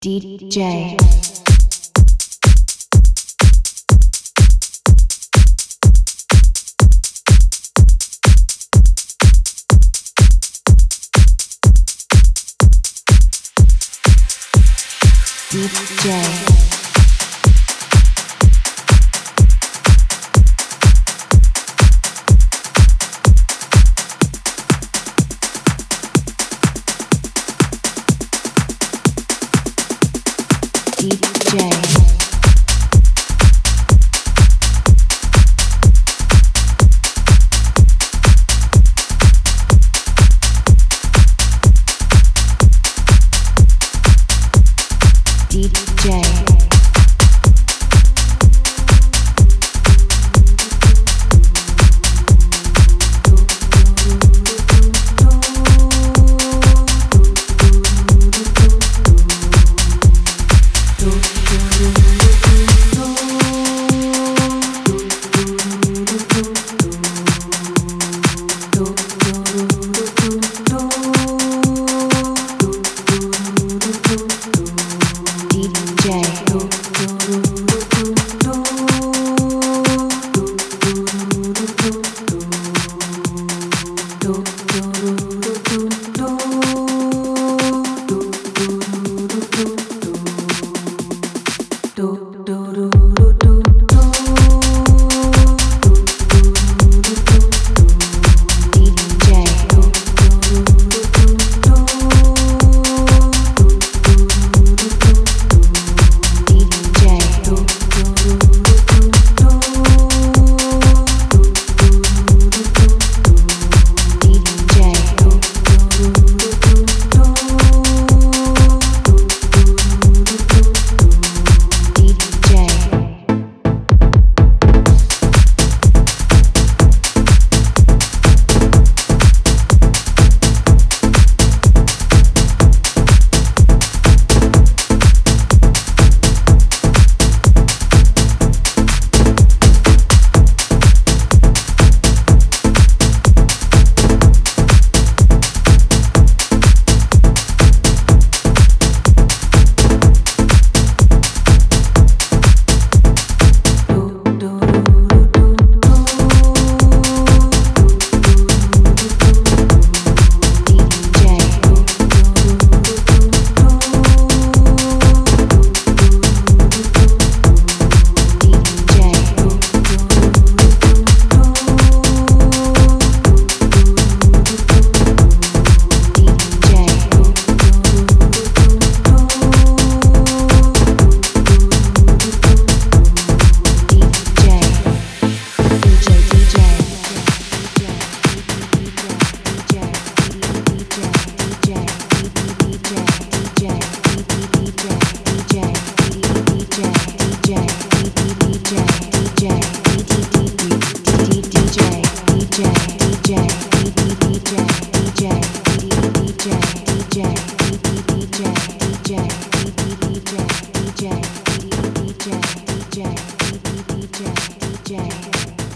DJ. DJ. DJ. DJ.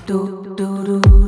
do do do